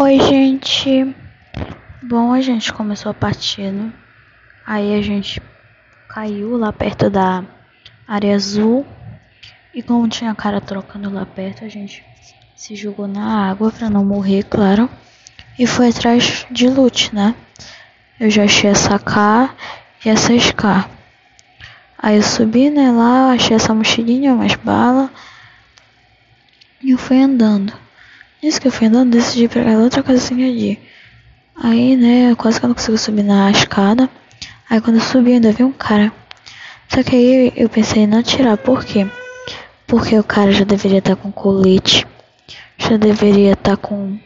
Oi, gente. Bom, a gente começou a partida. Aí a gente caiu lá perto da área azul. E como tinha cara trocando lá perto, a gente se jogou na água pra não morrer, claro. E foi atrás de loot, né? Eu já achei essa K e essa SK. Aí eu subi, né, lá, achei essa mochilinha, umas balas. E eu fui andando. Nisso que eu fui andando, decidi pegar outra casinha ali. Aí, né, quase que eu não consigo subir na escada. Aí quando eu subi, ainda vi um cara. Só que aí eu pensei em não tirar, por quê? Porque o cara já deveria estar tá com colete. Já deveria estar tá com.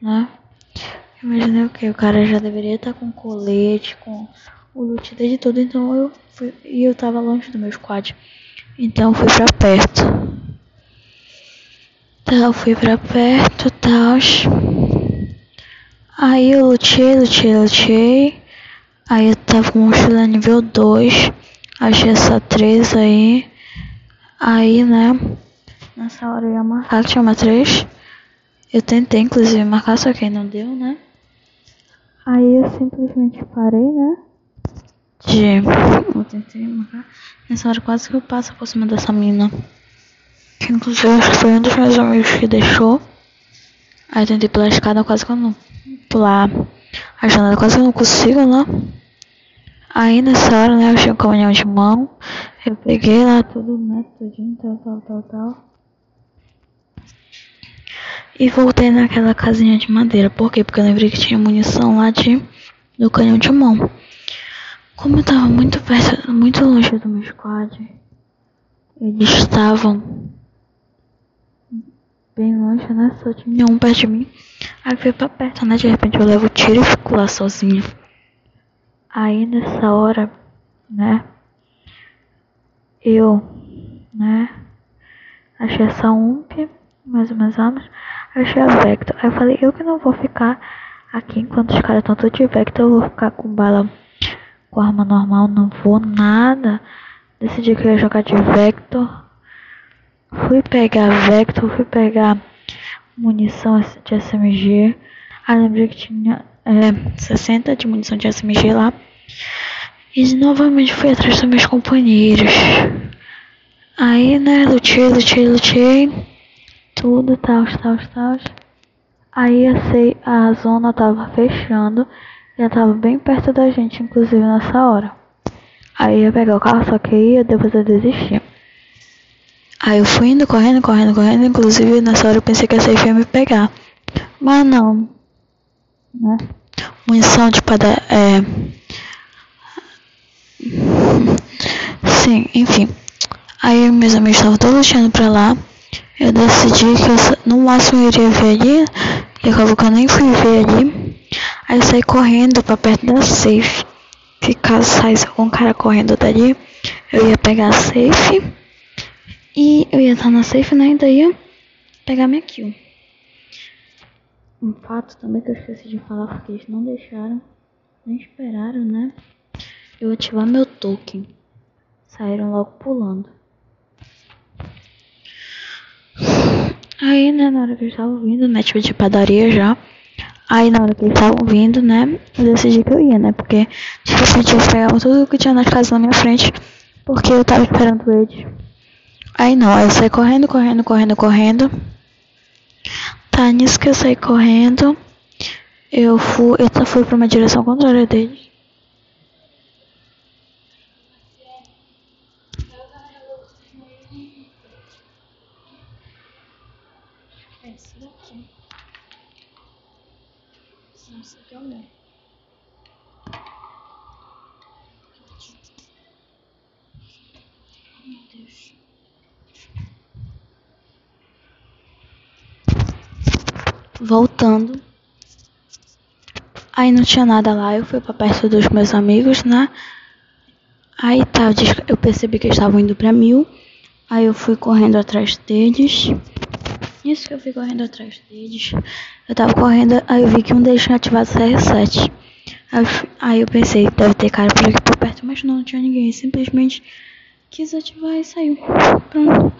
Né? Imaginei o que? O cara já deveria estar tá com colete, com o loot de tudo. Então eu fui. E eu tava longe do meu squad. Então eu fui pra perto. Então eu fui pra perto, tal. Aí eu lutei, lutei, lutei. Aí eu tava com mochila nível 2. Achei essa 3 aí. Aí, né? Nessa hora eu ia marcar tinha uma 3. Eu tentei, inclusive, marcar, só que não deu, né? Aí eu simplesmente parei, né? De. Eu tentei marcar. Nessa hora quase que eu passo por cima dessa mina. Inclusive acho que foi um dos meus amigos que deixou. Aí eu tentei pular a escada, quase que eu não. Pular a janela, quase que eu não consigo, né? Aí nessa hora, né, eu tinha um caminhão de mão. Eu peguei lá tudo, né, tudinho, tal, tal, tal, tal. E voltei naquela casinha de madeira. Por quê? Porque eu lembrei que tinha munição lá de, do canhão de mão. Como eu tava muito perto, muito longe do meu squad, eles estavam bem longe, né? Só tinha um perto de mim. Aí fui pra perto, né? De repente eu levo o tiro e fico lá sozinho. Aí nessa hora, né? Eu, né? Achei essa UMP, mais umas armas. Achei a Vector. Aí eu falei, eu que não vou ficar aqui enquanto os caras estão todos de Vector, eu vou ficar com bala com arma normal, não vou nada. Decidi que eu ia jogar de Vector. Fui pegar Vector, fui pegar munição de SMG. Aí lembrei que tinha é, 60 de munição de SMG lá. E novamente fui atrás dos meus companheiros. Aí, né, lutei, lutei, lutei. Tudo, tal, tal, tal. Aí eu sei, a zona tava fechando. Já tava bem perto da gente, inclusive nessa hora. Aí ia pegar o carro, só que ia, depois eu desisti. Aí eu fui indo, correndo, correndo, correndo. Inclusive nessa hora eu pensei que a safe ia me pegar. Mas não. Né? Munição de pada é... Sim, enfim. Aí meus amigos estavam todos lutando pra lá. Eu decidi que eu no máximo iria ver ali. E acabou que eu nem fui ver ali. Aí eu saí correndo pra perto da safe. Se caso saísse algum cara correndo dali, eu ia pegar a safe. E eu ia estar na safe, né? E daí ia pegar minha kill. Um fato também que eu esqueci de falar, porque eles não deixaram, nem esperaram, né? Eu ativar meu token. Saíram logo pulando. Aí, né, na hora que eu estava vindo, né, tipo de padaria já. Aí na hora que eles estavam vindo, né, eu decidi que eu ia, né, porque repente eles pegavam tudo que tinha nas casas na minha frente, porque eu tava esperando eles. Aí não, aí eu saí correndo, correndo, correndo, correndo. Tá, nisso que eu saí correndo, eu fui, eu fui pra uma direção contrária deles. Esse daqui. Nossa, que amor. Meu Voltando. Aí não tinha nada lá, eu fui pra perto dos meus amigos, né? Aí tá, eu percebi que eles estavam indo pra mil. Aí eu fui correndo atrás deles. Isso que eu fui correndo atrás deles. Eu tava correndo, aí eu vi que um deles tinha ativado o CR7. Aí, aí eu pensei, deve ter cara por aqui por perto, mas não, não tinha ninguém. Simplesmente quis ativar e saiu. Pronto.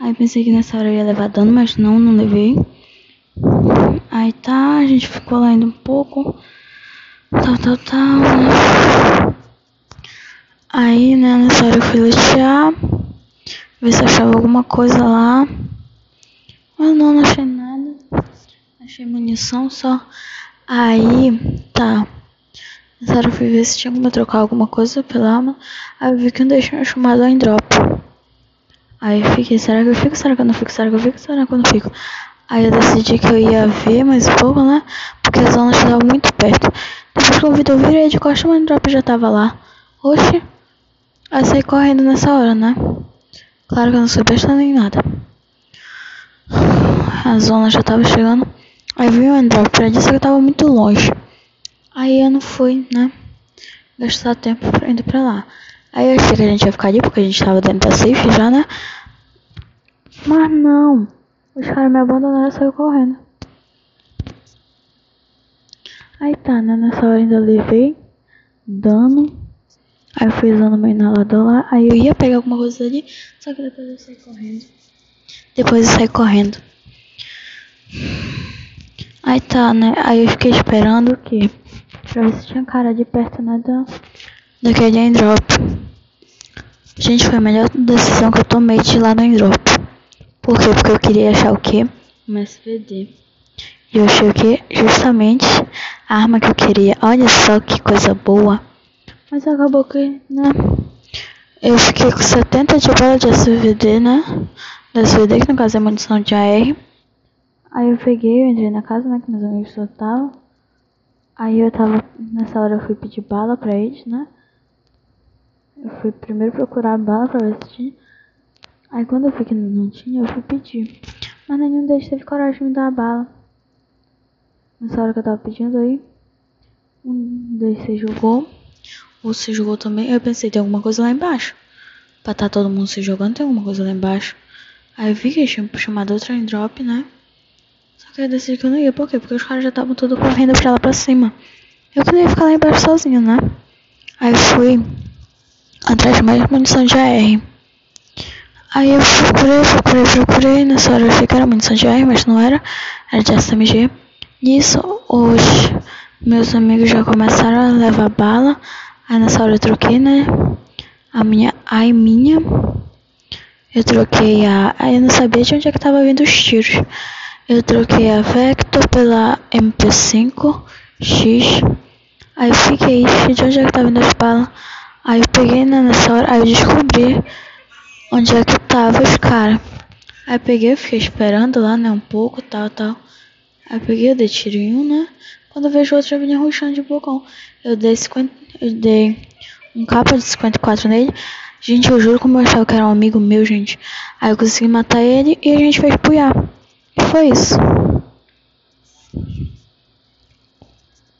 Aí pensei que nessa hora eu ia levar dano, mas não, não levei. Aí tá, a gente ficou lá indo um pouco. Tal, tal, tal, né? Aí, né, nessa hora eu fui letear. Ver se achava alguma coisa lá. Mas não, não achei nada. Achei munição só. Aí, tá. Nessa hora eu fui ver se tinha como trocar alguma coisa pela arma. Aí eu vi que não deixou chamado em drop. Aí eu fiquei, será que eu fico? Será que eu não fico? Será que eu fico? Será que eu não fico? Aí eu decidi que eu ia ver mais um pouco, né? Porque a zona estava muito perto. Depois que o vídeo eu virei de costa, mas o drop já tava lá. Oxe. Aí saí correndo nessa hora, né? Claro que eu não sou besta nem nada. A zona já tava chegando. Aí vi o drop, já disse que eu tava muito longe. Aí eu não fui, né? Gastar tempo indo pra lá. Aí eu achei que a gente ia ficar ali porque a gente tava dentro da safe já, né? Mas não. Os caras me abandonaram e saiu correndo. Aí tá, né? Nessa hora ainda levei dano. Aí eu fui usando meu inalador lá. Aí eu ia pegar alguma coisa ali. Só que depois eu saí correndo. Depois eu saí correndo. Aí tá, né? Aí eu fiquei esperando que. Pra ver se tinha cara de perto, né? Da, daquele airdrop. Gente, foi a melhor decisão que eu tomei de ir lá no airdrop. Por quê? Porque eu queria achar o quê? Um SVD. E eu achei o quê? Justamente a arma que eu queria. Olha só que coisa boa. Mas acabou que, né? Eu fiquei com 70 de bala de SVD, né? Da SVD, que no caso é munição de AR. Aí eu peguei, eu entrei na casa, né? Que meus amigos só estavam. Aí eu tava, nessa hora eu fui pedir bala pra eles, né? Eu fui primeiro procurar bala pra ver se tinha. Aí quando eu vi que não tinha, eu fui pedir. Mas nenhum deles teve coragem de me dar a bala. Nessa hora que eu tava pedindo aí, um deles se jogou. O se jogou também. Eu pensei, tem alguma coisa lá embaixo. Pra tá todo mundo se jogando, tem alguma coisa lá embaixo. Aí eu vi que eles tinham chamado outro drop, né? Só que eu decidi que eu não ia. Por quê? Porque os caras já estavam todos correndo pra lá pra cima. Eu queria ficar lá embaixo sozinho, né? Aí eu fui atrás de mais munição de AR. Aí eu procurei, procurei, procurei. Nessa hora eu achei que era munição de ar, mas não era. Era de SMG. Nisso, os meus amigos já começaram a levar bala. Aí nessa hora eu troquei, né? A minha ai minha. Eu troquei a. Aí eu não sabia de onde é que tava vindo os tiros. Eu troquei a Vector pela MP5 X. Aí eu fiquei, de onde é que tava vindo as balas? Aí eu peguei né, nessa hora, aí eu descobri onde é que tava os caras. Aí peguei, fiquei esperando lá, né, um pouco, tal, tal. Aí peguei, eu dei tirinho, né. Quando eu vejo outro, já vinha ruxando de bocão. Eu dei 50, eu dei um capa de 54 nele. Gente, eu juro como eu achava que era um amigo meu, gente. Aí eu consegui matar ele e a gente fez puiar. E foi isso.